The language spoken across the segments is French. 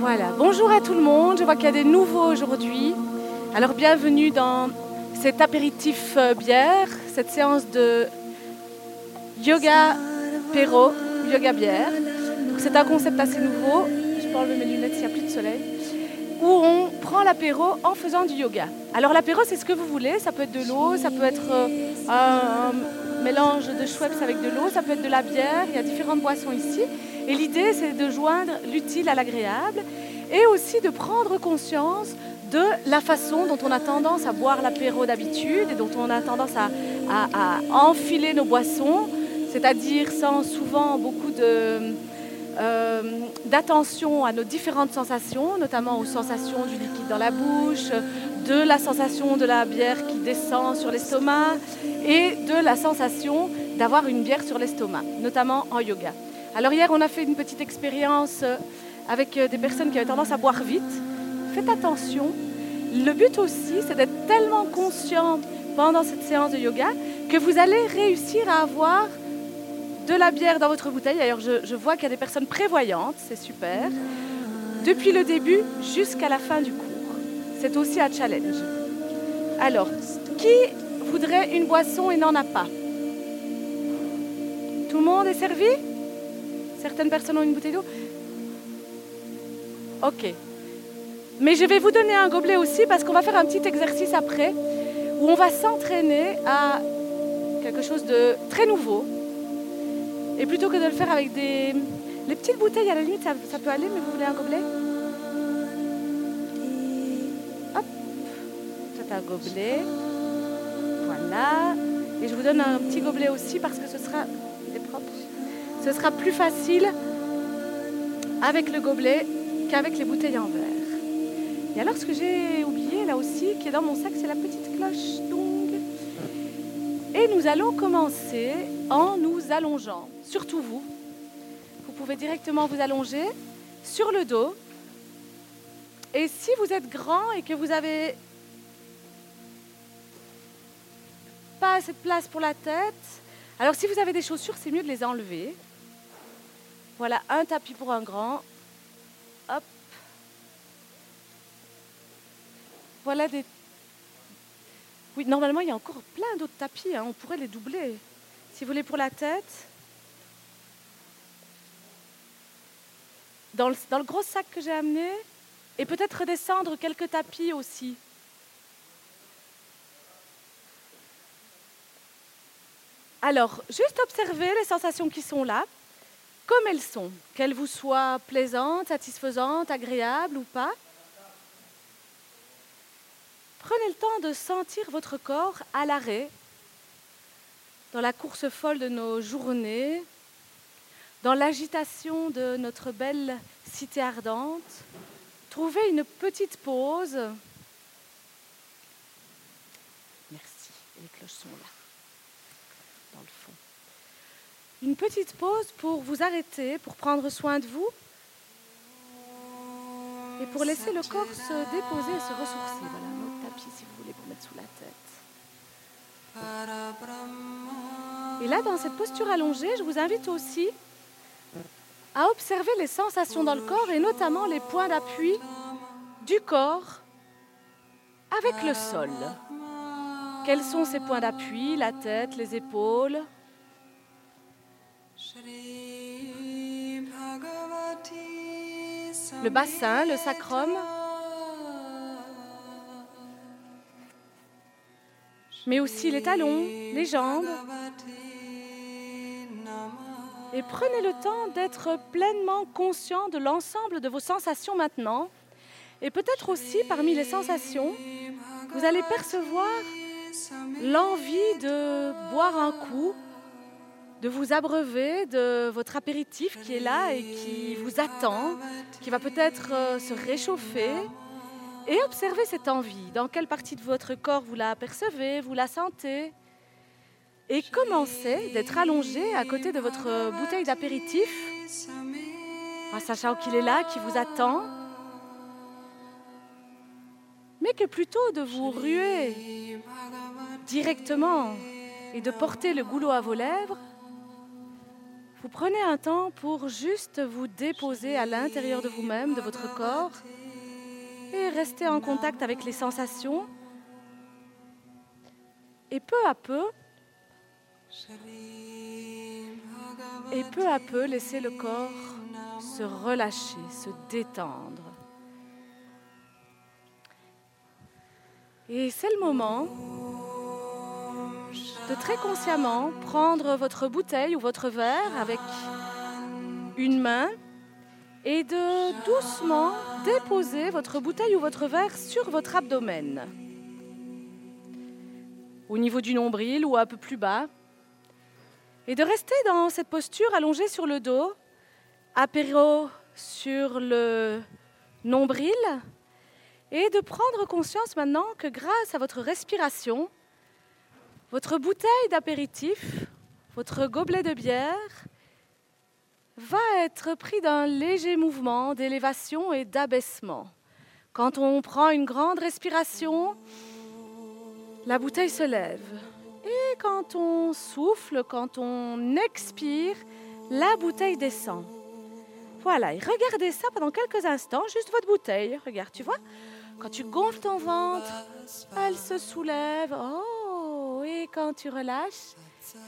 Voilà, bonjour à tout le monde. Je vois qu'il y a des nouveaux aujourd'hui. Alors bienvenue dans cet apéritif euh, bière, cette séance de yoga péro, yoga bière. C'est un concept assez nouveau. Je peux enlever mes lunettes s'il n'y a plus de soleil. Où on prend l'apéro en faisant du yoga. Alors l'apéro c'est ce que vous voulez, ça peut être de l'eau, ça peut être euh, un mélange de Schweppes avec de l'eau, ça peut être de la bière, il y a différentes boissons ici. Et l'idée c'est de joindre l'utile à l'agréable et aussi de prendre conscience de la façon dont on a tendance à boire l'apéro d'habitude et dont on a tendance à, enfiler nos boissons, c'est-à-dire sans souvent beaucoup euh, d'attention à nos différentes sensations, notamment aux sensations du liquide dans la bouche, de la sensation de la bière qui descend sur l'estomac et de la sensation d'avoir une bière sur l'estomac, notamment en yoga. Alors hier, on a fait une petite expérience euh, avec euh, des personnes qui avaient tendance à boire vite. Faites attention. Le but aussi, c'est d'être tellement conscient pendant cette séance de yoga que vous allez réussir à avoir de la bière dans votre bouteille. D'ailleurs, je, je vois qu'il y a des personnes prévoyantes, c'est super. Depuis le début jusqu'à la fin du cours. C'est aussi un challenge. Alors, qui voudrait une boisson et n'en a pas? Tout le monde est servi? Certaines personnes ont une bouteille d'eau? Ok. Mais je vais vous donner un gobelet aussi parce qu'on va faire un petit exercice après où on va s'entraîner à quelque chose de très nouveau. Et plutôt que de le faire avec des... Les petites bouteilles, à la limite, ça, ça peut aller, mais vous voulez un gobelet? Gobelet. Voilà. Et je vous donne un petit gobelet aussi parce que ce sera... Propre. Ce sera plus facile avec le gobelet qu'avec les bouteilles en verre. Et alors, ce que j'ai oublié là aussi, qui est dans mon sac, c'est la petite cloche. Et nous allons commencer en nous allongeant. Surtout vous. Vous pouvez directement vous allonger sur le dos. Et si vous êtes grand et que vous avez pas assez de place pour la tête, alors si vous avez des chaussures, c'est mieux de les enlever. Voilà, un tapis pour un grand. Hop. Voilà des... Oui, normalement, il y a encore plein d'autres tapis. hein, On pourrait les doubler. Si vous voulez pour la tête. Dans le, dans le gros sac que j'ai amené. Et peut-être redescendre quelques tapis aussi. Alors, juste observez les sensations qui sont là, comme elles sont, qu'elles vous soient plaisantes, satisfaisantes, agréables ou pas. Prenez le temps de sentir votre corps à l'arrêt, dans la course folle de nos journées, dans l'agitation de notre belle cité ardente. Trouvez une petite pause. Merci, les cloches sont là dans le fond. Une petite pause pour vous arrêter, pour prendre soin de vous et pour laisser le corps se déposer et se ressourcer. Voilà un autre tapis si vous voulez pour mettre sous la tête. Et là, dans cette posture allongée, je vous invite aussi à observer les sensations dans le corps et notamment les points d'appui du corps avec le sol. Quels sont ces points d'appui? La tête, les épaules? Le bassin, le sacrum Mais aussi les talons, les jambes. Et prenez le temps d'être pleinement conscient de l'ensemble de vos sensations maintenant. Et peut-être aussi parmi les sensations, vous allez percevoir l'envie de boire un coup, de vous abreuver de votre apéritif qui est là et qui vous attend, qui va peut-être euh, se réchauffer. Et observez cette envie. Dans quelle partie de votre corps vous la percevez, vous la sentez Et commencez d'être allongé à côté de votre bouteille d'apéritif, en sachant qu'il est là, qui vous attend. Mais que plutôt de vous ruer directement et de porter le goulot à vos lèvres, vous prenez un temps pour juste vous déposer à l'intérieur de vous-même, de votre corps, et rester en contact avec les sensations. Et peu à peu, et peu à peu, laisser le corps se relâcher, se détendre. Et c'est le moment de très consciemment prendre votre bouteille ou votre verre avec une main et de doucement déposer votre bouteille ou votre verre sur votre abdomen, au niveau du nombril ou un peu plus bas, et de rester dans cette posture allongée sur le dos, apéro sur le nombril, et de prendre conscience maintenant que grâce à votre respiration, votre bouteille d'apéritif, votre gobelet de bière, va être pris d'un léger mouvement d'élévation et d'abaissement. Quand on prend une grande respiration, la bouteille se lève. Et quand on souffle, quand on expire, la bouteille descend. Voilà, et regardez ça pendant quelques instants, juste votre bouteille. Regarde, tu vois Quand tu gonfles ton ventre, elle se soulève. Oh et quand tu relâches,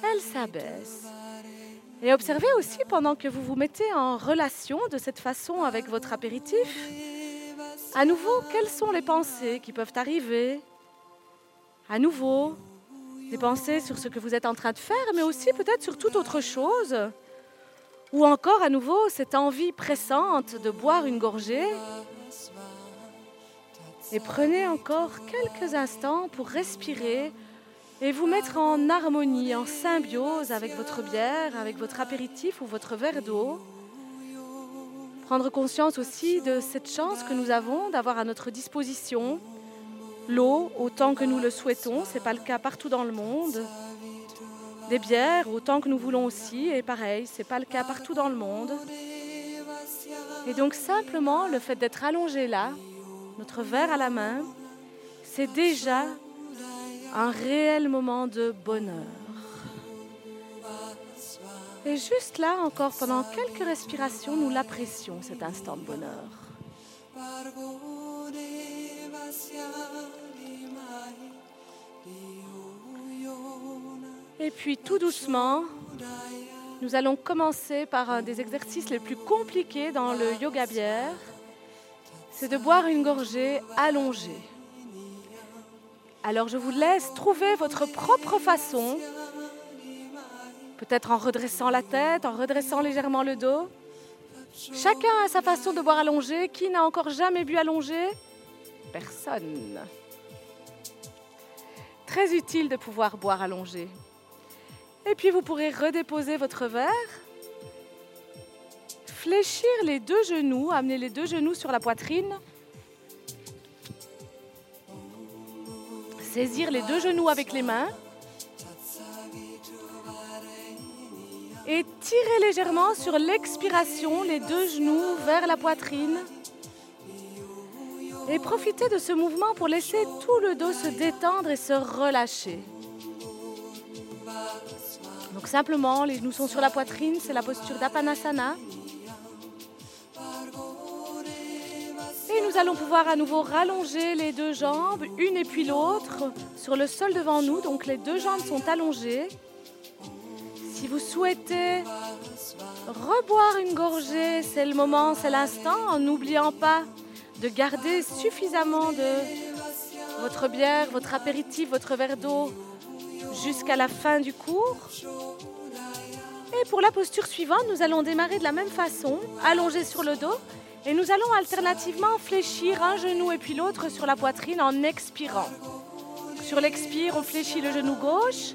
elle s'abaisse. Et observez aussi pendant que vous vous mettez en relation de cette façon avec votre apéritif, à nouveau, quelles sont les pensées qui peuvent arriver? À nouveau, des pensées sur ce que vous êtes en train de faire, mais aussi peut-être sur toute autre chose. Ou encore à nouveau cette envie pressante de boire une gorgée. Et prenez encore quelques instants pour respirer et vous mettre en harmonie, en symbiose avec votre bière, avec votre apéritif ou votre verre d'eau. Prendre conscience aussi de cette chance que nous avons d'avoir à notre disposition l'eau autant que nous le souhaitons, ce n'est pas le cas partout dans le monde. Des bières autant que nous voulons aussi, et pareil, ce n'est pas le cas partout dans le monde. Et donc simplement le fait d'être allongé là, notre verre à la main, c'est déjà un réel moment de bonheur. Et juste là, encore pendant quelques respirations, nous l'apprécions, cet instant de bonheur. Et puis tout doucement, nous allons commencer par un des exercices les plus compliqués dans le yoga bière. C'est de boire une gorgée allongée. Alors je vous laisse trouver votre propre façon, peut-être en redressant la tête, en redressant légèrement le dos. Chacun a sa façon de boire allongé. Qui n'a encore jamais bu allongé? Personne. Très utile de pouvoir boire allongé. Et puis vous pourrez redéposer votre verre, fléchir les deux genoux, amener les deux genoux sur la poitrine saisir les deux genoux avec les mains et tirer légèrement sur l'expiration les deux genoux vers la poitrine. Et profitez de ce mouvement pour laisser tout le dos se détendre et se relâcher. Donc simplement, les genoux sont sur la poitrine, c'est la posture d'Apanasana. Nous allons pouvoir à nouveau rallonger les deux jambes, une et puis l'autre, sur le sol devant nous. Donc les deux jambes sont allongées. Si vous souhaitez reboire une gorgée, c'est le moment, c'est l'instant, en n'oubliant pas de garder suffisamment de votre bière, votre apéritif, votre verre d'eau jusqu'à la fin du cours. Et pour la posture suivante, nous allons démarrer de la même façon, allongé sur le dos, et nous allons alternativement fléchir un genou et puis l'autre sur la poitrine en expirant. Sur l'expire, on fléchit le genou gauche.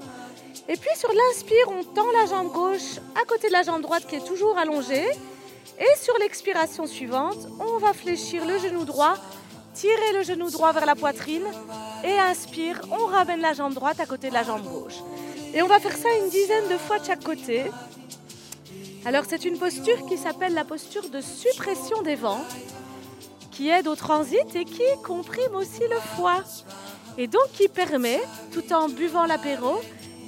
Et puis sur l'inspire, on tend la jambe gauche à côté de la jambe droite qui est toujours allongée. Et sur l'expiration suivante, on va fléchir le genou droit, tirer le genou droit vers la poitrine et inspire, on ramène la jambe droite à côté de la jambe gauche. Et on va faire ça une dizaine de fois de chaque côté. Alors c'est une posture qui s'appelle la posture de suppression des vents, qui aide au transit et qui comprime aussi le foie. Et donc qui permet, tout en buvant l'apéro,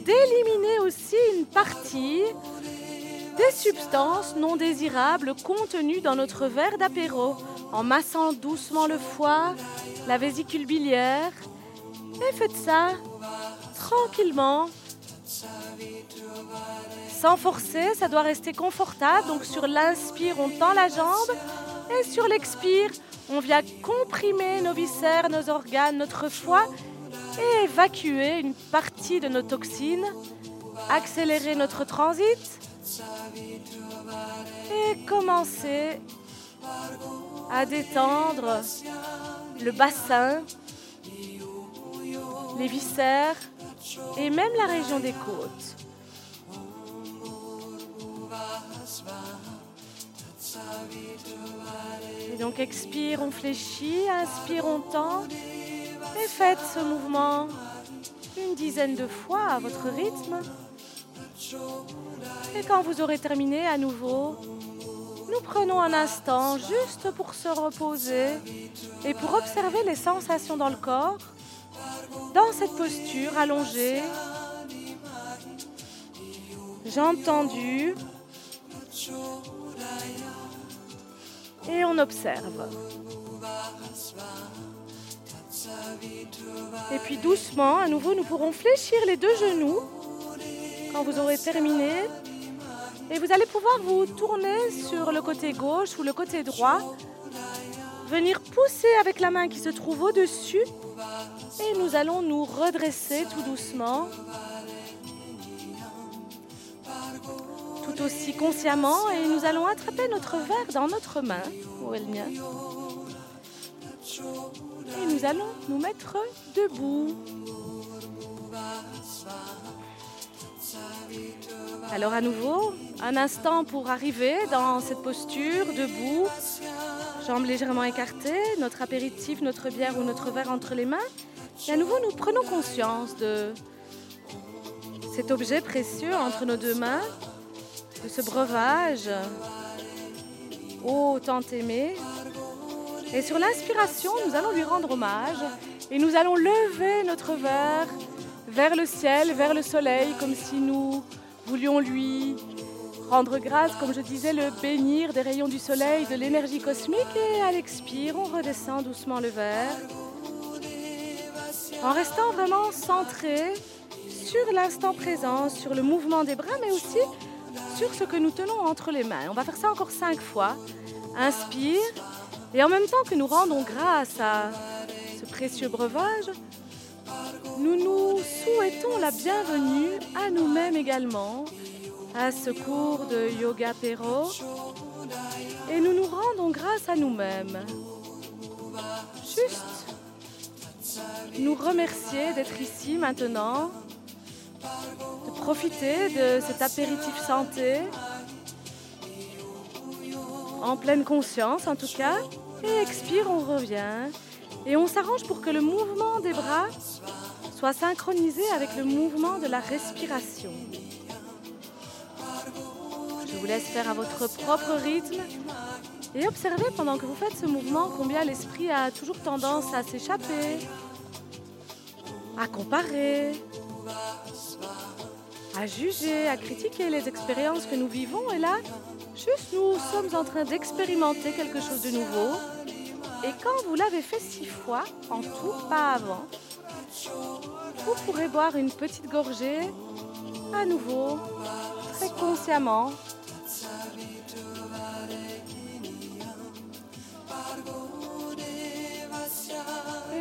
d'éliminer aussi une partie des substances non désirables contenues dans notre verre d'apéro en massant doucement le foie, la vésicule biliaire. Et faites ça tranquillement, sans forcer, ça doit rester confortable. Donc sur l'inspire, on tend la jambe. Et sur l'expire, on vient comprimer nos viscères, nos organes, notre foie. Et évacuer une partie de nos toxines, accélérer notre transit. Et commencer à détendre le bassin, les viscères et même la région des côtes. Et donc expire, on fléchit, inspire, on tend. Et faites ce mouvement une dizaine de fois à votre rythme. Et quand vous aurez terminé à nouveau, nous prenons un instant juste pour se reposer et pour observer les sensations dans le corps, dans cette posture allongée, jambes tendues, et on observe. Et puis doucement, à nouveau, nous pourrons fléchir les deux genoux quand vous aurez terminé. Et vous allez pouvoir vous tourner sur le côté gauche ou le côté droit. Venir pousser avec la main qui se trouve au-dessus. Et nous allons nous redresser tout doucement. Tout aussi consciemment. Et nous allons attraper notre verre dans notre main. Où est le mien? Et nous allons nous mettre debout. Alors à nouveau, un instant pour arriver dans cette posture, debout, jambes légèrement écartées, notre apéritif, notre bière ou notre verre entre les mains. Et à nouveau, nous prenons conscience de cet objet précieux entre nos deux mains, de ce breuvage, ô tant aimé. Et sur l'inspiration, nous allons lui rendre hommage et nous allons lever notre verre vers le ciel, vers le soleil, comme si nous voulions lui rendre grâce, comme je disais, le bénir des rayons du soleil, de l'énergie cosmique. Et à l'expire, on redescend doucement le verre, en restant vraiment centré sur l'instant présent, sur le mouvement des bras, mais aussi sur ce que nous tenons entre les mains. On va faire ça encore cinq fois. Inspire, et en même temps que nous rendons grâce à ce précieux breuvage, nous nous souhaitons la bienvenue à nous-mêmes également, à ce cours de Yoga Pero, et nous nous rendons grâce à nous-mêmes. Juste nous remercier d'être ici maintenant, de profiter de cet apéritif santé, en pleine conscience en tout cas, et expire, on revient. Et on s'arrange pour que le mouvement des bras soit synchronisé avec le mouvement de la respiration. Je vous laisse faire à votre propre rythme et observez pendant que vous faites ce mouvement combien l'esprit a toujours tendance à s'échapper, à comparer, à juger, à critiquer les expériences que nous vivons. Et là, juste nous sommes en train d'expérimenter quelque chose de nouveau et quand vous l'avez fait six fois, en tout, pas avant, vous pourrez boire une petite gorgée à nouveau, très consciemment.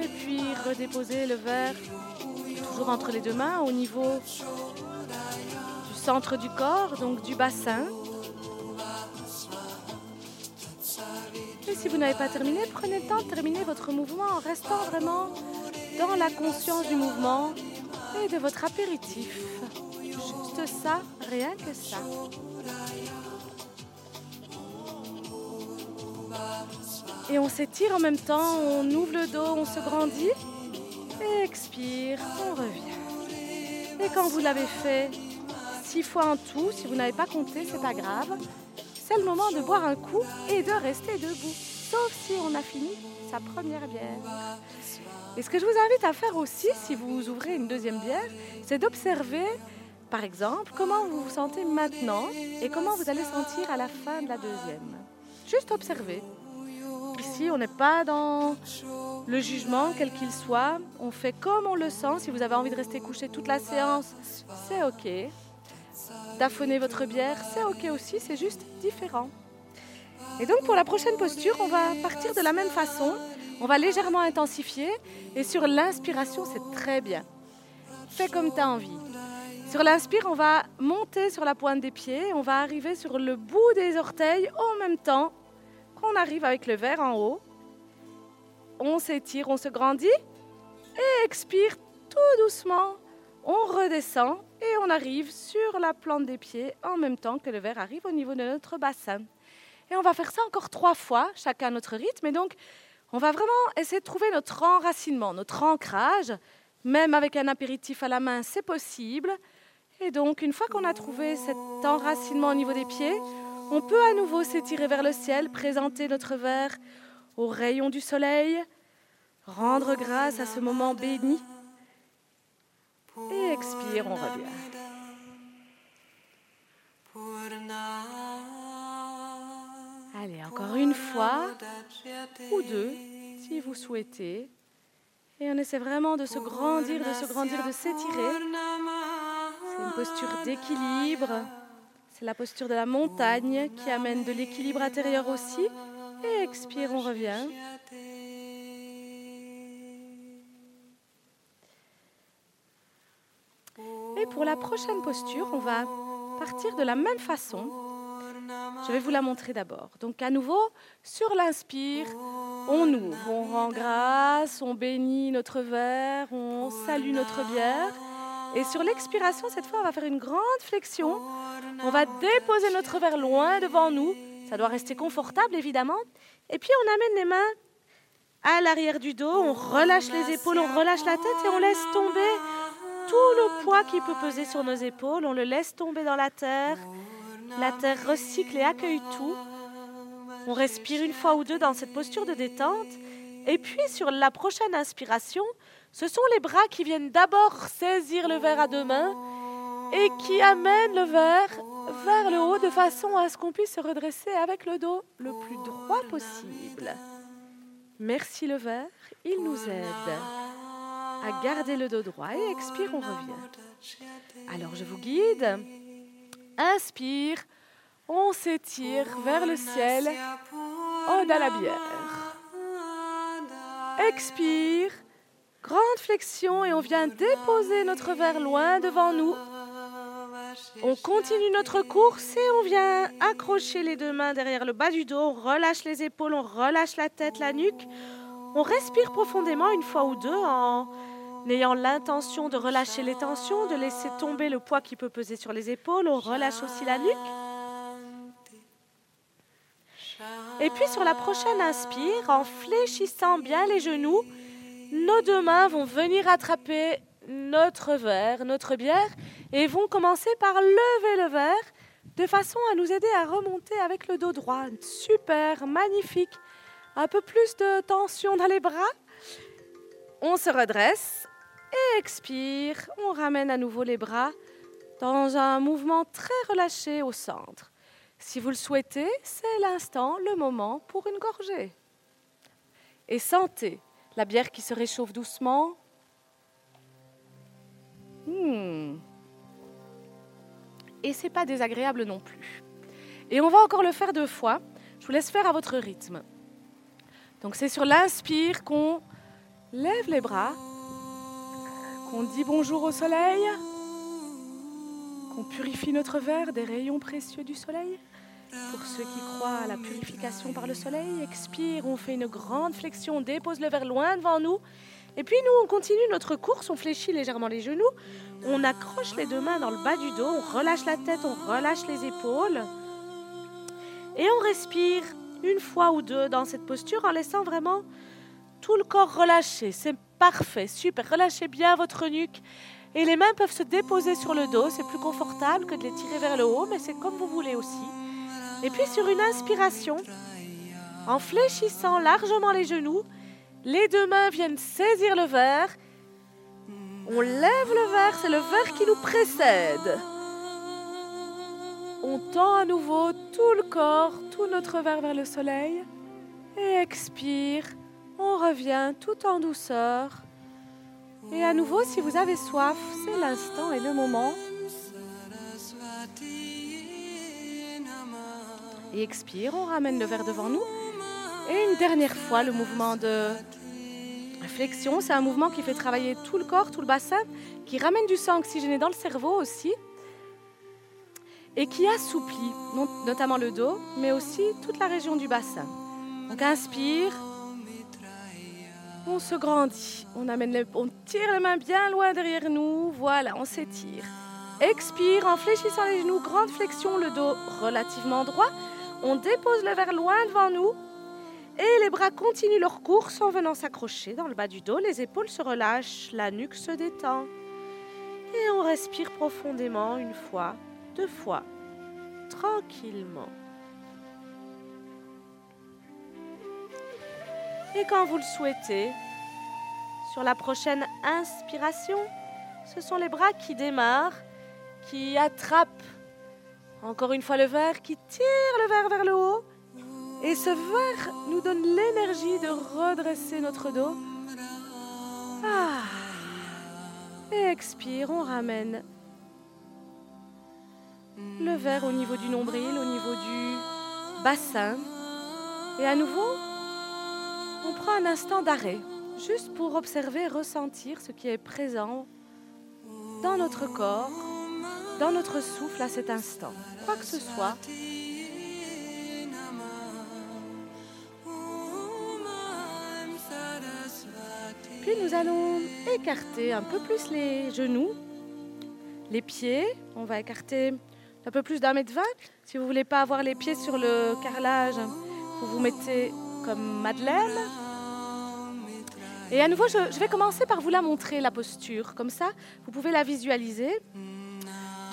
Et puis redéposer le verre toujours entre les deux mains au niveau du centre du corps, donc du bassin. Et si vous n'avez pas terminé, prenez le temps de terminer votre mouvement en restant vraiment dans la conscience du mouvement et de votre apéritif. Juste ça, rien que ça. Et on s'étire en même temps, on ouvre le dos, on se grandit. Et expire, on revient. Et quand vous l'avez fait six fois en tout, si vous n'avez pas compté, c'est pas grave c'est le moment de boire un coup et de rester debout. Sauf si on a fini sa première bière. Et ce que je vous invite à faire aussi, si vous ouvrez une deuxième bière, c'est d'observer par exemple, comment vous vous sentez maintenant et comment vous allez sentir à la fin de la deuxième. Juste observer. On n'est pas dans le jugement, quel qu'il soit. On fait comme on le sent. Si vous avez envie de rester couché toute la séance, c'est OK. D'affonner votre bière, c'est OK aussi, c'est juste différent. Et donc pour la prochaine posture, on va partir de la même façon. On va légèrement intensifier. Et sur l'inspiration, c'est très bien. Fais comme tu as envie. Sur l'inspire, on va monter sur la pointe des pieds. On va arriver sur le bout des orteils en même temps qu'on arrive avec le verre en haut. On s'étire, on se grandit. Et expire tout doucement. On redescend et on arrive sur la plante des pieds en même temps que le verre arrive au niveau de notre bassin. Et on va faire ça encore trois fois, chacun notre rythme. Et donc, on va vraiment essayer de trouver notre enracinement, notre ancrage. Même avec un apéritif à la main, c'est possible. Et donc, une fois qu'on a trouvé cet enracinement au niveau des pieds, on peut à nouveau s'étirer vers le ciel, présenter notre verre aux rayons du soleil, rendre grâce à ce moment béni. Et expire, on revient. Allez, encore une fois ou deux, si vous souhaitez. Et on essaie vraiment de se grandir, de se grandir, de s'étirer. C'est une posture d'équilibre. C'est la posture de la montagne qui amène de l'équilibre intérieur aussi. Et expire, on revient. Et pour la prochaine posture, on va partir de la même façon. Je vais vous la montrer d'abord. Donc à nouveau, sur l'inspire, on ouvre, on rend grâce, on bénit notre verre, on salue notre bière. Et sur l'expiration, cette fois, on va faire une grande flexion. On va déposer notre verre loin devant nous. Ça doit rester confortable, évidemment. Et puis, on amène les mains à l'arrière du dos. On relâche les épaules, on relâche la tête et on laisse tomber tout le poids qui peut peser sur nos épaules. On le laisse tomber dans la terre. La terre recycle et accueille tout. On respire une fois ou deux dans cette posture de détente. Et puis sur la prochaine inspiration, ce sont les bras qui viennent d'abord saisir le verre à deux mains et qui amènent le verre vers le haut de façon à ce qu'on puisse se redresser avec le dos le plus droit possible. Merci le verre, il nous aide à garder le dos droit et expire, on revient. Alors je vous guide. Inspire, on s'étire vers le ciel, ode à la bière. Expire, grande flexion et on vient déposer notre verre loin devant nous. On continue notre course et on vient accrocher les deux mains derrière le bas du dos, on relâche les épaules, on relâche la tête, la nuque. On respire profondément une fois ou deux en ayant l'intention de relâcher les tensions, de laisser tomber le poids qui peut peser sur les épaules. On relâche aussi la nuque. Et puis sur la prochaine inspire, en fléchissant bien les genoux, nos deux mains vont venir attraper notre verre, notre bière, et vont commencer par lever le verre de façon à nous aider à remonter avec le dos droit. Super, magnifique. Un peu plus de tension dans les bras. On se redresse et expire. On ramène à nouveau les bras dans un mouvement très relâché au centre. Si vous le souhaitez, c'est l'instant, le moment pour une gorgée. Et sentez la bière qui se réchauffe doucement. Hmm. Et c'est pas désagréable non plus. Et on va encore le faire deux fois. Je vous laisse faire à votre rythme. Donc c'est sur l'inspire qu'on lève les bras, qu'on dit bonjour au soleil, qu'on purifie notre verre des rayons précieux du soleil. Pour ceux qui croient à la purification par le soleil, expire, on fait une grande flexion, on dépose le verre loin devant nous. Et puis nous, on continue notre course, on fléchit légèrement les genoux, on accroche les deux mains dans le bas du dos, on relâche la tête, on relâche les épaules. Et on respire une fois ou deux dans cette posture en laissant vraiment tout le corps relâché. C'est parfait, super. Relâchez bien votre nuque. Et les mains peuvent se déposer sur le dos. C'est plus confortable que de les tirer vers le haut, mais c'est comme vous voulez aussi. Et puis sur une inspiration, en fléchissant largement les genoux, les deux mains viennent saisir le verre On lève le verre, c'est le verre qui nous précède. On tend à nouveau tout le corps, tout notre verre vers le soleil. Et expire. On revient tout en douceur. Et à nouveau, si vous avez soif, c'est l'instant et le moment. Expire, on ramène le verre devant nous. Et une dernière fois, le mouvement de flexion, c'est un mouvement qui fait travailler tout le corps, tout le bassin, qui ramène du sang oxygéné dans le cerveau aussi, et qui assouplit notamment le dos, mais aussi toute la région du bassin. Donc inspire, on se grandit, on, amène on tire les mains bien loin derrière nous, voilà, on s'étire. Expire en fléchissant les genoux, grande flexion, le dos relativement droit. On dépose le verre loin devant nous et les bras continuent leur course en venant s'accrocher dans le bas du dos. Les épaules se relâchent, la nuque se détend. Et on respire profondément une fois, deux fois, tranquillement. Et quand vous le souhaitez, sur la prochaine inspiration, ce sont les bras qui démarrent, qui attrapent encore une fois le verre, qui tire le verre vers le haut et ce verre nous donne l'énergie de redresser notre dos. Ah. Et expire, on ramène le verre au niveau du nombril, au niveau du bassin. Et à nouveau, on prend un instant d'arrêt, juste pour observer, ressentir ce qui est présent dans notre corps, dans notre souffle à cet instant. Quoi que ce soit, Puis nous allons écarter un peu plus les genoux, les pieds. On va écarter un peu plus d'un mètre vingt. Si vous ne voulez pas avoir les pieds sur le carrelage, vous vous mettez comme Madeleine. Et à nouveau, je, je vais commencer par vous la montrer, la posture. Comme ça, vous pouvez la visualiser.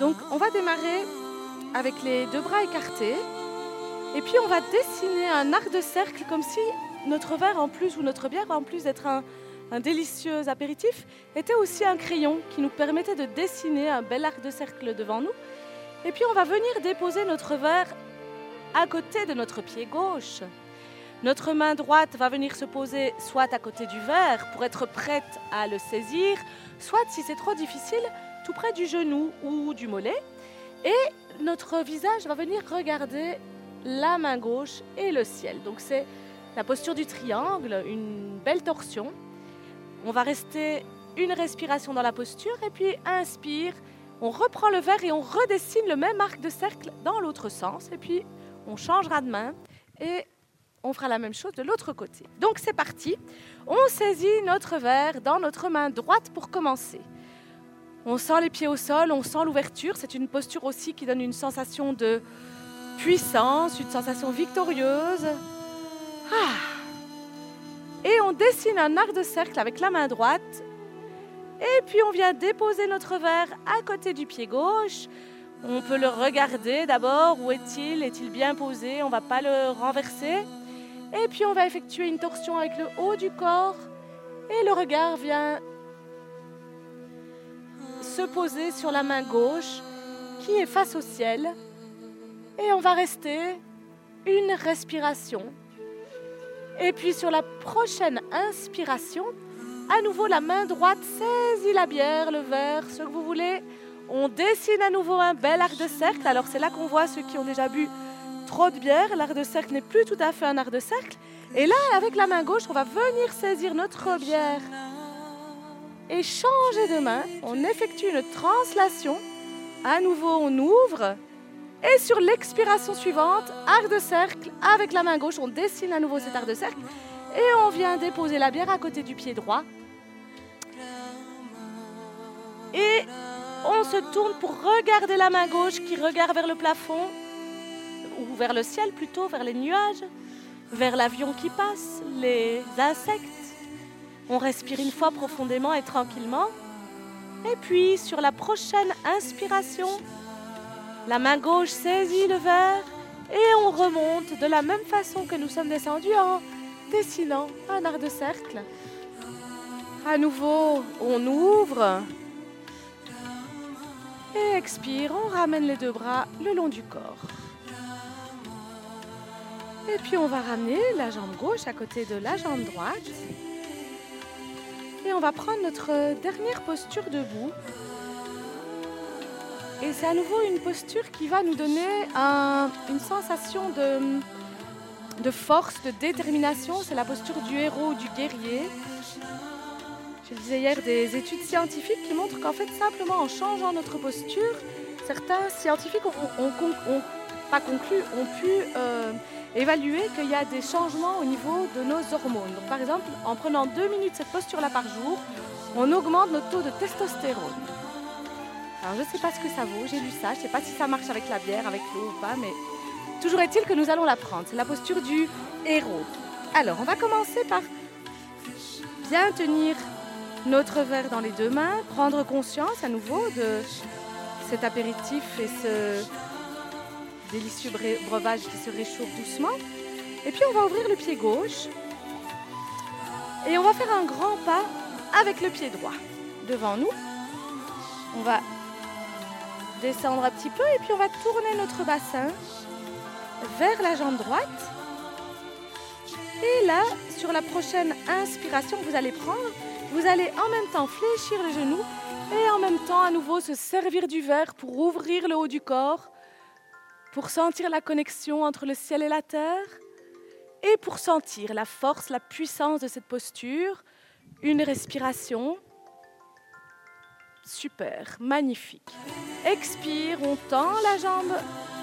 Donc, on va démarrer avec les deux bras écartés. Et puis, on va dessiner un arc de cercle comme si notre verre en plus, ou notre bière en plus d'être un, un délicieux apéritif, était aussi un crayon qui nous permettait de dessiner un bel arc de cercle devant nous. Et puis on va venir déposer notre verre à côté de notre pied gauche. Notre main droite va venir se poser soit à côté du verre pour être prête à le saisir, soit si c'est trop difficile, tout près du genou ou du mollet. Et notre visage va venir regarder la main gauche et le ciel. Donc c'est la posture du triangle, une belle torsion. On va rester une respiration dans la posture et puis inspire. On reprend le verre et on redessine le même arc de cercle dans l'autre sens. Et puis on changera de main et on fera la même chose de l'autre côté. Donc c'est parti. On saisit notre verre dans notre main droite pour commencer. On sent les pieds au sol, on sent l'ouverture. C'est une posture aussi qui donne une sensation de puissance, une sensation victorieuse. Ah et on dessine un arc de cercle avec la main droite. Et puis on vient déposer notre verre à côté du pied gauche. On peut le regarder d'abord. Où est-il? Est-il bien posé? On ne va pas le renverser. Et puis on va effectuer une torsion avec le haut du corps. Et le regard vient se poser sur la main gauche qui est face au ciel. Et on va rester une respiration et puis sur la prochaine inspiration, à nouveau la main droite saisit la bière, le verre, ce que vous voulez. On dessine à nouveau un bel arc de cercle. Alors c'est là qu'on voit ceux qui ont déjà bu trop de bière. L'arc de cercle n'est plus tout à fait un arc de cercle. Et là, avec la main gauche, on va venir saisir notre bière et changer de main. On effectue une translation. À nouveau, on ouvre et sur l'expiration suivante, arc de cercle, avec la main gauche, on dessine à nouveau cet arc de cercle. Et on vient déposer la bière à côté du pied droit. Et on se tourne pour regarder la main gauche qui regarde vers le plafond, ou vers le ciel plutôt, vers les nuages, vers l'avion qui passe, les insectes. On respire une fois profondément et tranquillement. Et puis, sur la prochaine inspiration, la main gauche saisit le verre et on remonte de la même façon que nous sommes descendus en dessinant un arc de cercle. À nouveau, on ouvre. Et expire, on ramène les deux bras le long du corps. Et puis on va ramener la jambe gauche à côté de la jambe droite. Et on va prendre notre dernière posture debout. Et c'est à nouveau une posture qui va nous donner un- une sensation de, de force, de détermination. C'est la posture du héros, du guerrier. Je disais hier des études scientifiques qui montrent qu'en fait, simplement en changeant notre posture, certains scientifiques ont, ont ont- pas conclu, ont pu euh, évaluer qu'il y a des changements au niveau de nos hormones. Donc, par exemple, en prenant deux minutes cette posture-là par jour, on augmente notre taux de testostérone. Alors, je ne sais pas ce que ça vaut, j'ai lu ça, je ne sais pas si ça marche avec la bière, avec l'eau ou pas, mais toujours est-il que nous allons la prendre. C'est la posture du héros. Alors, on va commencer par bien tenir notre verre dans les deux mains, prendre conscience à nouveau de cet apéritif et ce délicieux bre- breuvage qui se réchauffe doucement. Et puis on va ouvrir le pied gauche et on va faire un grand pas avec le pied droit devant nous. On va descendre un petit peu et puis on va tourner notre bassin vers la jambe droite. Et là, sur la prochaine inspiration que vous allez prendre, vous allez en même temps fléchir le genou et en même temps à nouveau se servir du verre pour ouvrir le haut du corps, pour sentir la connexion entre le ciel et la terre et pour sentir la force, la puissance de cette posture. Une respiration. Super, magnifique. Expire, on tend la jambe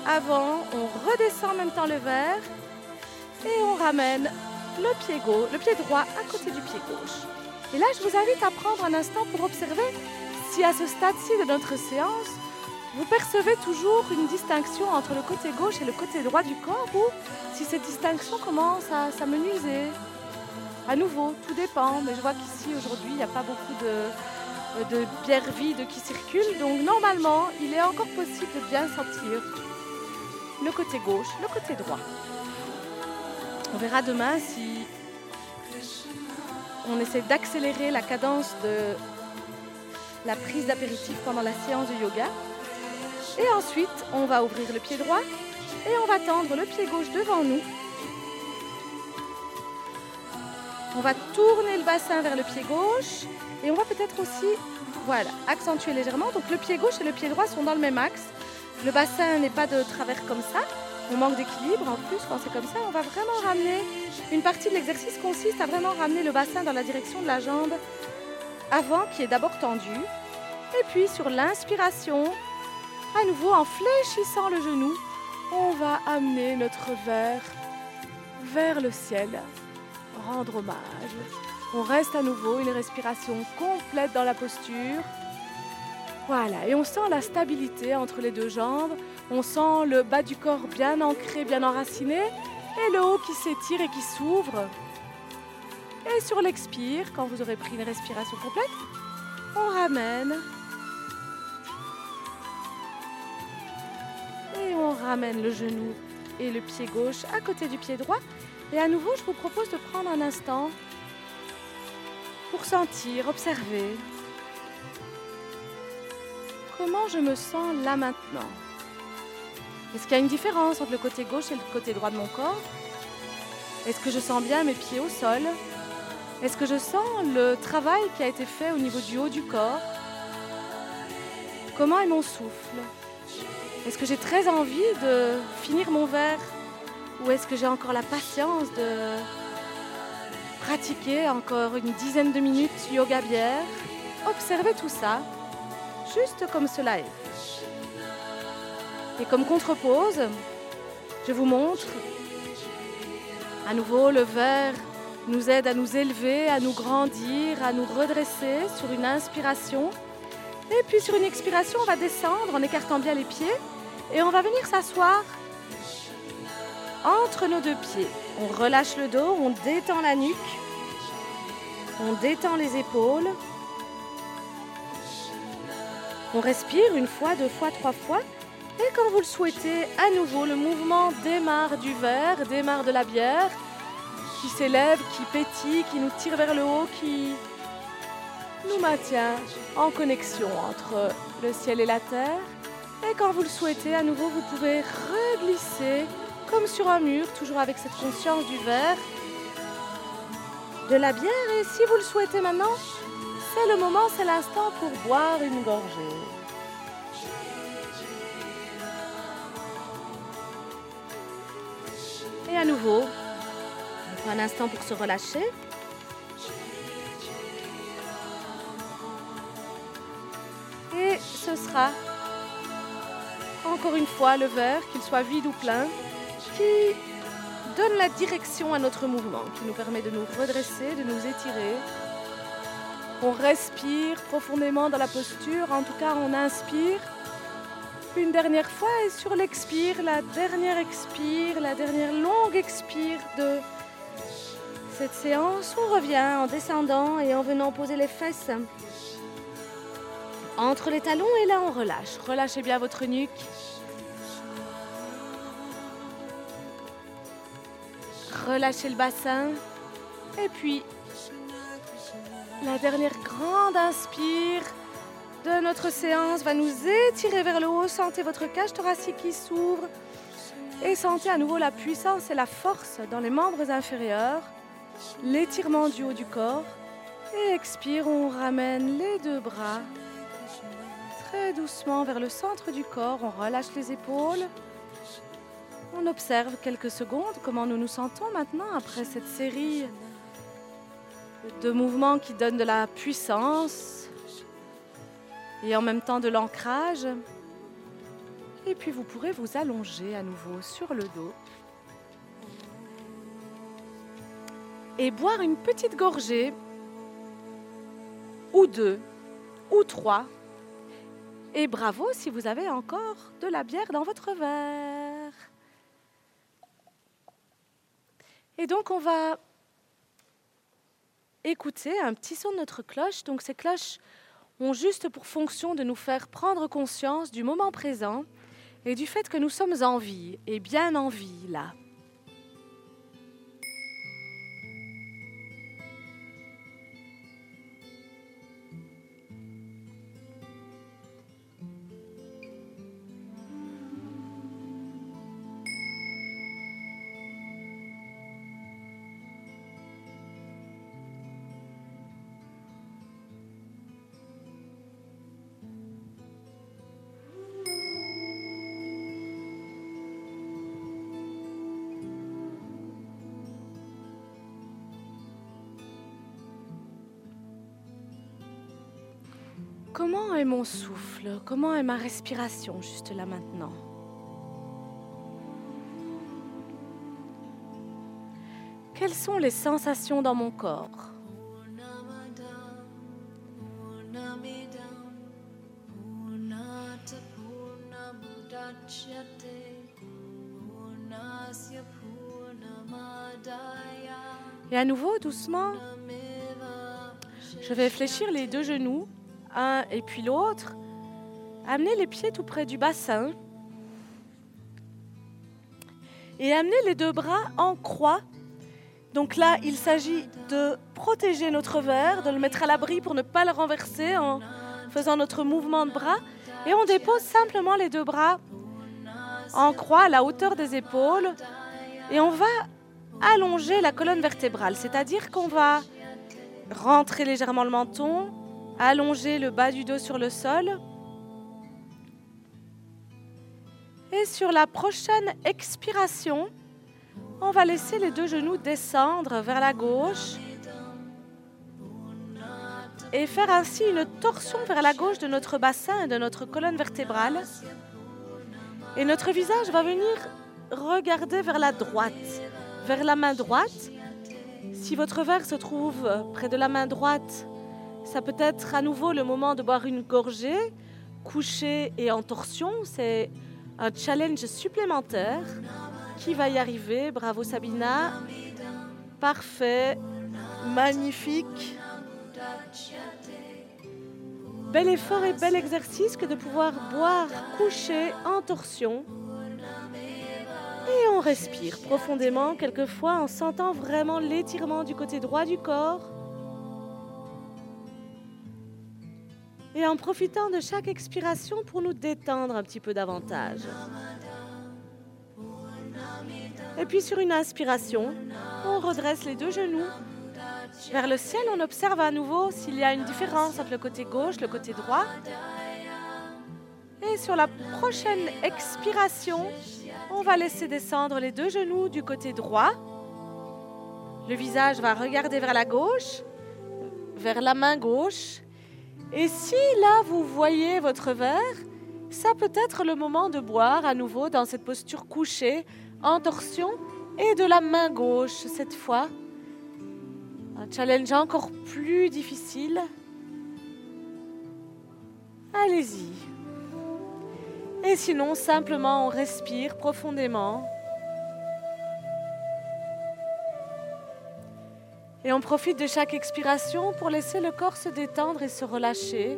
avant, on redescend en même temps le verre et on ramène le pied gauche, le pied droit à côté du pied gauche. Et là, je vous invite à prendre un instant pour observer si à ce stade-ci de notre séance, vous percevez toujours une distinction entre le côté gauche et le côté droit du corps ou si cette distinction commence à s'amenuiser? À nouveau, tout dépend, mais je vois qu'ici aujourd'hui, il n'y a pas beaucoup de, de bière vide qui circule, donc normalement, il est encore possible de bien sentir le côté gauche, le côté droit. On verra demain si on essaie d'accélérer la cadence de la prise d'apéritif pendant la séance de yoga. Et ensuite, on va ouvrir le pied droit et on va tendre le pied gauche devant nous. On va tourner le bassin vers le pied gauche et on va peut-être aussi, voilà, accentuer légèrement. Donc le pied gauche et le pied droit sont dans le même axe. Le bassin n'est pas de travers comme ça. On manque d'équilibre en plus quand c'est comme ça. On va vraiment ramener, une partie de l'exercice consiste à vraiment ramener le bassin dans la direction de la jambe avant qui est d'abord tendu. Et puis sur l'inspiration, à nouveau en fléchissant le genou, on va amener notre verre vers le ciel, rendre hommage. On reste à nouveau une respiration complète dans la posture. Voilà, et on sent la stabilité entre les deux jambes. On sent le bas du corps bien ancré, bien enraciné, et le haut qui s'étire et qui s'ouvre. Et sur l'expire, quand vous aurez pris une respiration complète, on ramène. Ramène le genou et le pied gauche à côté du pied droit. Et à nouveau, je vous propose de prendre un instant pour sentir, observer comment je me sens là maintenant. Est-ce qu'il y a une différence entre le côté gauche et le côté droit de mon corps? Est-ce que je sens bien mes pieds au sol? Est-ce que je sens le travail qui a été fait au niveau du haut du corps? Comment est mon souffle? Est-ce que j'ai très envie de finir mon verre Ou est-ce que j'ai encore la patience de pratiquer encore une dizaine de minutes yoga bière? Observez tout ça, juste comme cela est. Et comme contrepose, je vous montre à nouveau le verre nous aide à nous élever, à nous grandir, à nous redresser sur une inspiration. Et puis sur une expiration, on va descendre en écartant bien les pieds et on va venir s'asseoir entre nos deux pieds. On relâche le dos, on détend la nuque, on détend les épaules. On respire une fois, deux fois, trois fois. Et quand vous le souhaitez, à nouveau, le mouvement démarre du verre, démarre de la bière, qui s'élève, qui pétille, qui nous tire vers le haut, qui nous maintient en connexion entre le ciel et la terre. Et quand vous le souhaitez, à nouveau, vous pouvez reglisser comme sur un mur, toujours avec cette conscience du verre, de la bière. Et si vous le souhaitez maintenant, c'est le moment, c'est l'instant pour boire une gorgée. Et à nouveau, un instant pour se relâcher. Et ce sera encore une fois le verre, qu'il soit vide ou plein, qui donne la direction à notre mouvement, qui nous permet de nous redresser, de nous étirer. On respire profondément dans la posture, en tout cas on inspire une dernière fois et sur l'expire, la dernière expire, la dernière longue expire de cette séance, on revient en descendant et en venant poser les fesses entre les talons et là on relâche. Relâchez bien votre nuque. Relâchez le bassin. Et puis, la dernière grande inspire de notre séance va nous étirer vers le haut. Sentez votre cage thoracique qui s'ouvre. Et sentez à nouveau la puissance et la force dans les membres inférieurs. L'étirement du haut du corps. Et expire, on ramène les deux bras très doucement vers le centre du corps. On relâche les épaules. On observe quelques secondes comment nous nous sentons maintenant après cette série de mouvements qui donnent de la puissance et en même temps de l'ancrage. Et puis vous pourrez vous allonger à nouveau sur le dos et boire une petite gorgée ou deux ou trois et bravo si vous avez encore de la bière dans votre verre. Et donc on va écouter un petit son de notre cloche. Donc ces cloches ont juste pour fonction de nous faire prendre conscience du moment présent et du fait que nous sommes en vie et bien en vie là. Comment est mon souffle? Comment est ma respiration juste là maintenant? Quelles sont les sensations dans mon corps? Et à nouveau, doucement, je vais fléchir les deux genoux un et puis l'autre. Amenez les pieds tout près du bassin. Et amenez les deux bras en croix. Donc là, il s'agit de protéger notre verre, de le mettre à l'abri pour ne pas le renverser en faisant notre mouvement de bras. Et on dépose simplement les deux bras en croix à la hauteur des épaules. Et on va allonger la colonne vertébrale, c'est-à-dire qu'on va rentrer légèrement le menton, Allongez le bas du dos sur le sol. Et sur la prochaine expiration, on va laisser les deux genoux descendre vers la gauche et faire ainsi une torsion vers la gauche de notre bassin et de notre colonne vertébrale. Et notre visage va venir regarder vers la droite, vers la main droite. Si votre verre se trouve près de la main droite, ça peut être à nouveau le moment de boire une gorgée, couché et en torsion. C'est un challenge supplémentaire. Qui va y arriver? Bravo Sabina. Parfait. Magnifique. Bel effort et bel exercice que de pouvoir boire couché en torsion. Et on respire profondément, quelquefois en sentant vraiment l'étirement du côté droit du corps Et en profitant de chaque expiration pour nous détendre un petit peu davantage. Et puis sur une inspiration, on redresse les deux genoux vers le ciel. On observe à nouveau s'il y a une différence entre le côté gauche le côté droit. Et sur la prochaine expiration, on va laisser descendre les deux genoux du côté droit. Le visage va regarder vers la gauche, vers la main gauche. Et si là, vous voyez votre verre, ça peut être le moment de boire à nouveau dans cette posture couchée, en torsion, et de la main gauche cette fois. Un challenge encore plus difficile. Allez-y. Et sinon, simplement, on respire profondément. Et on profite de chaque expiration pour laisser le corps se détendre et se relâcher.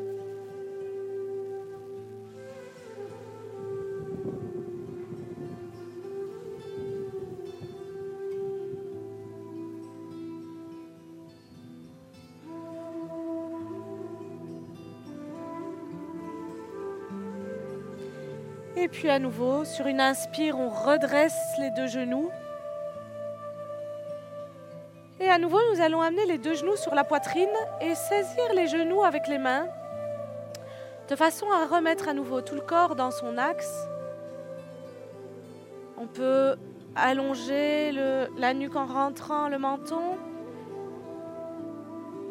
Et puis à nouveau, sur une inspire, on redresse les deux genoux. À nouveau, nous allons amener les deux genoux sur la poitrine et saisir les genoux avec les mains, de façon à remettre à nouveau tout le corps dans son axe. On peut allonger la nuque en rentrant le menton.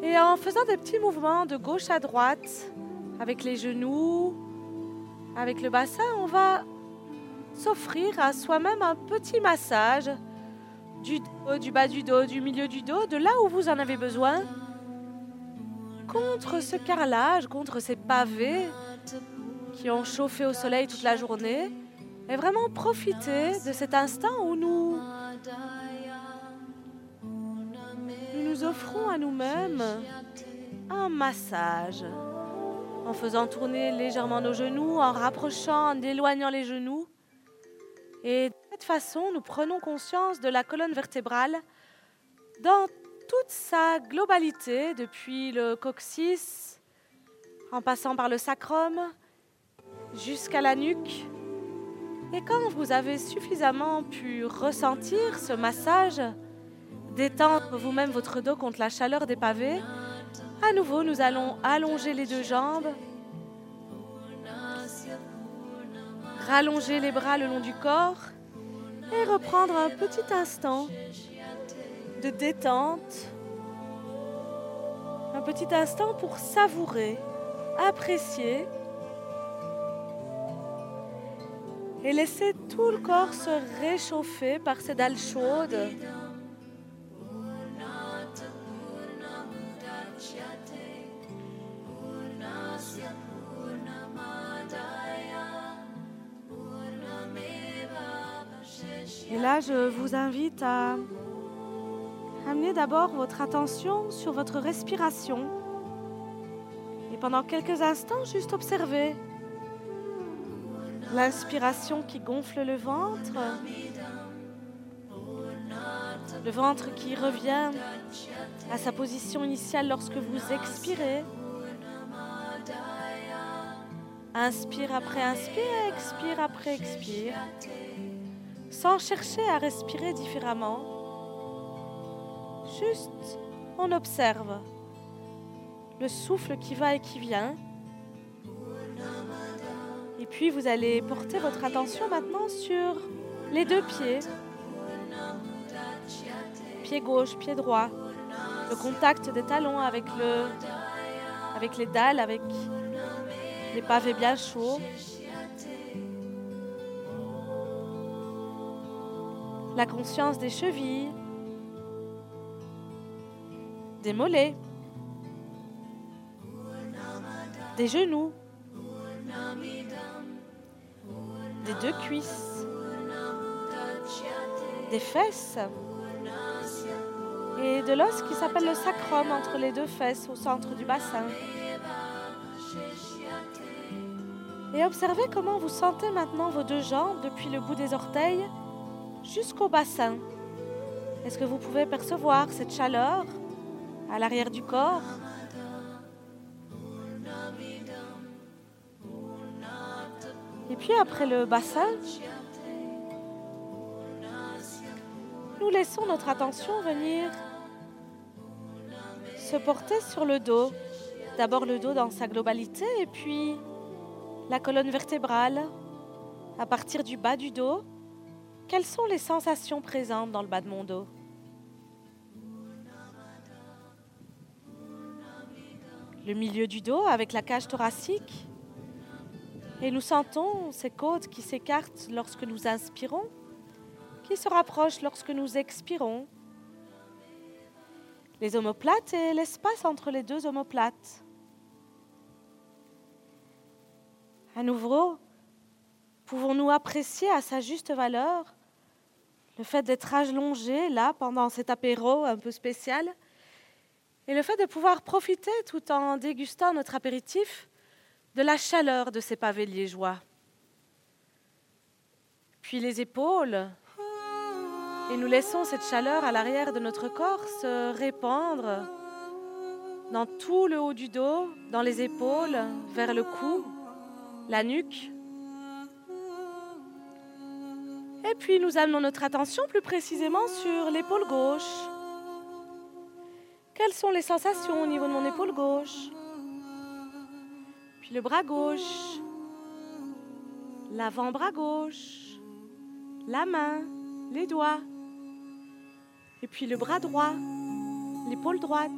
Et en faisant des petits mouvements de gauche à droite, avec les genoux, avec le bassin, on va s'offrir à soi-même un petit massage du dos, du bas du dos, du milieu du dos, de là où vous en avez besoin, contre ce carrelage, contre ces pavés qui ont chauffé au soleil toute la journée, et vraiment profiter de cet instant où nous nous, nous offrons à nous-mêmes un massage en faisant tourner légèrement nos genoux, en rapprochant, en éloignant les genoux. Et cette façon, nous prenons conscience de la colonne vertébrale dans toute sa globalité, depuis le coccyx, en passant par le sacrum, jusqu'à la nuque. Et quand vous avez suffisamment pu ressentir ce massage, détendre vous-même votre dos contre la chaleur des pavés, à nouveau, nous allons allonger les deux jambes, rallonger les bras le long du corps reprendre un petit instant de détente, un petit instant pour savourer, apprécier et laisser tout le corps se réchauffer par ces dalles chaudes. Et là, je vous invite à amener d'abord votre attention sur votre respiration. Et pendant quelques instants, juste observer l'inspiration qui gonfle le ventre, le ventre qui revient à sa position initiale lorsque vous expirez. Inspire après inspire, expire après expire sans chercher à respirer différemment. Juste, on observe le souffle qui va et qui vient. Et puis, vous allez porter votre attention maintenant sur les deux pieds. Pied gauche, pied droit. Le contact des talons avec, le, avec les dalles, avec les pavés bien chauds. La conscience des chevilles, des mollets, des genoux, des deux cuisses, des fesses. Et de l'os qui s'appelle le sacrum entre les deux fesses au centre du bassin. Et observez comment vous sentez maintenant vos deux jambes depuis le bout des orteils jusqu'au bassin. Est-ce que vous pouvez percevoir cette chaleur à l'arrière du corps? Et puis après le bassin, nous laissons notre attention venir se porter sur le dos. D'abord le dos dans sa globalité et puis la colonne vertébrale à partir du bas du dos. Quelles sont les sensations présentes dans le bas de mon dos? Le milieu du dos avec la cage thoracique. Et nous sentons ces côtes qui s'écartent lorsque nous inspirons, qui se rapprochent lorsque nous expirons. Les omoplates et l'espace entre les deux omoplates. À nouveau, pouvons-nous apprécier à sa juste valeur le fait d'être allongé là pendant cet apéro un peu spécial et le fait de pouvoir profiter tout en dégustant notre apéritif de la chaleur de ces pavés liégeois. Puis les épaules, et nous laissons cette chaleur à l'arrière de notre corps se répandre dans tout le haut du dos, dans les épaules, vers le cou, la nuque. Et puis nous amenons notre attention plus précisément sur l'épaule gauche. Quelles sont les sensations au niveau de mon épaule gauche? Puis le bras gauche, l'avant-bras gauche, la main, les doigts. Et puis le bras droit, l'épaule droite,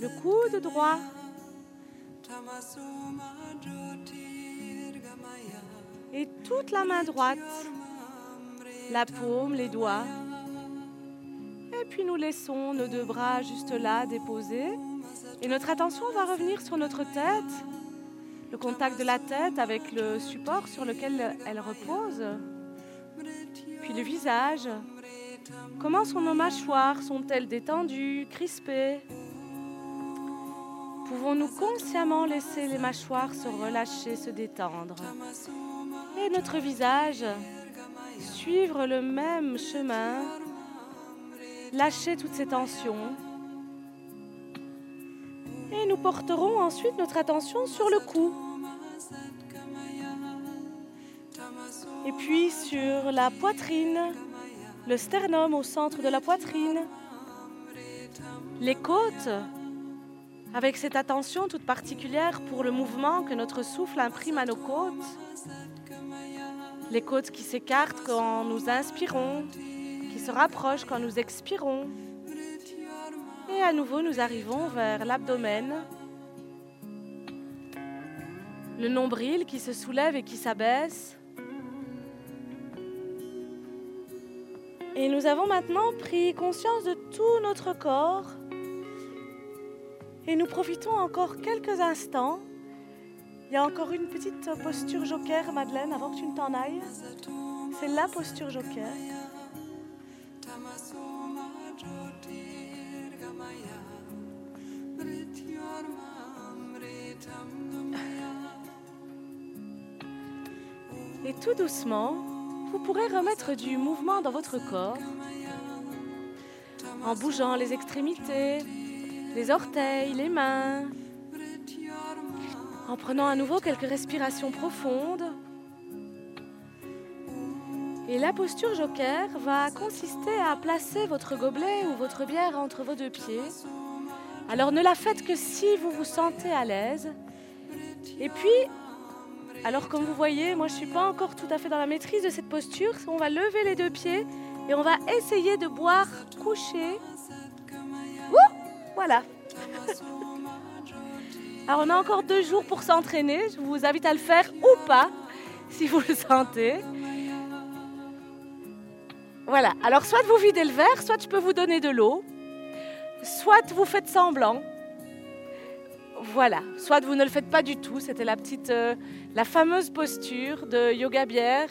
le coude droit. Et toute la main droite, la paume, les doigts. Et puis nous laissons nos deux bras juste là déposés. Et notre attention va revenir sur notre tête, le contact de la tête avec le support sur lequel elle repose. Puis le visage. Comment sont nos mâchoires Sont-elles détendues, crispées? Pouvons-nous consciemment laisser les mâchoires se relâcher, se détendre? Et notre visage suivre le même chemin, lâcher toutes ces tensions. Et nous porterons ensuite notre attention sur le cou. Et puis sur la poitrine, le sternum au centre de la poitrine, les côtes, avec cette attention toute particulière pour le mouvement que notre souffle imprime à nos côtes les côtes qui s'écartent quand nous inspirons, qui se rapprochent quand nous expirons. Et à nouveau, nous arrivons vers l'abdomen, le nombril qui se soulève et qui s'abaisse. Et nous avons maintenant pris conscience de tout notre corps. Et nous profitons encore quelques instants il y a encore une petite posture joker, Madeleine, avant que tu ne t'en ailles. C'est la posture joker. Et tout doucement, vous pourrez remettre du mouvement dans votre corps en bougeant les extrémités, les orteils, les mains, en prenant à nouveau quelques respirations profondes. Et la posture joker va consister à placer votre gobelet ou votre bière entre vos deux pieds. Alors ne la faites que si vous vous sentez à l'aise. Et puis, alors comme vous voyez, moi je ne suis pas encore tout à fait dans la maîtrise de cette posture. On va lever les deux pieds et on va essayer de boire couché. Voilà. Alors on a encore deux jours pour s'entraîner. Je vous invite à le faire ou pas, si vous le sentez. Voilà. Alors soit vous videz le verre, soit je peux vous donner de l'eau, soit vous faites semblant. Voilà. Soit vous ne le faites pas du tout. C'était la petite, euh, la fameuse posture de yoga bière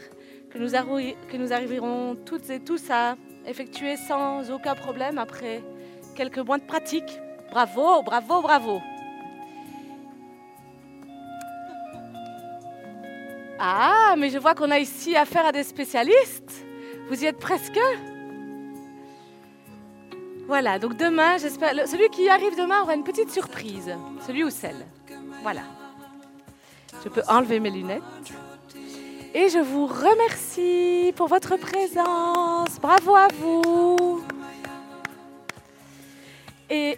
que nous, que nous arriverons toutes et tous à effectuer sans aucun problème après quelques mois de pratique. Bravo, bravo, bravo. Ah, mais je vois qu'on a ici affaire à des spécialistes. Vous y êtes presque Voilà, donc demain, j'espère. Celui qui arrive demain aura une petite surprise. Celui ou celle. Voilà. Je peux enlever mes lunettes. Et je vous remercie pour votre présence. Bravo à vous. Et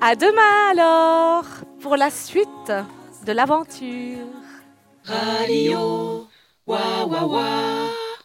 à demain alors pour la suite de l'aventure. ハリオわわわ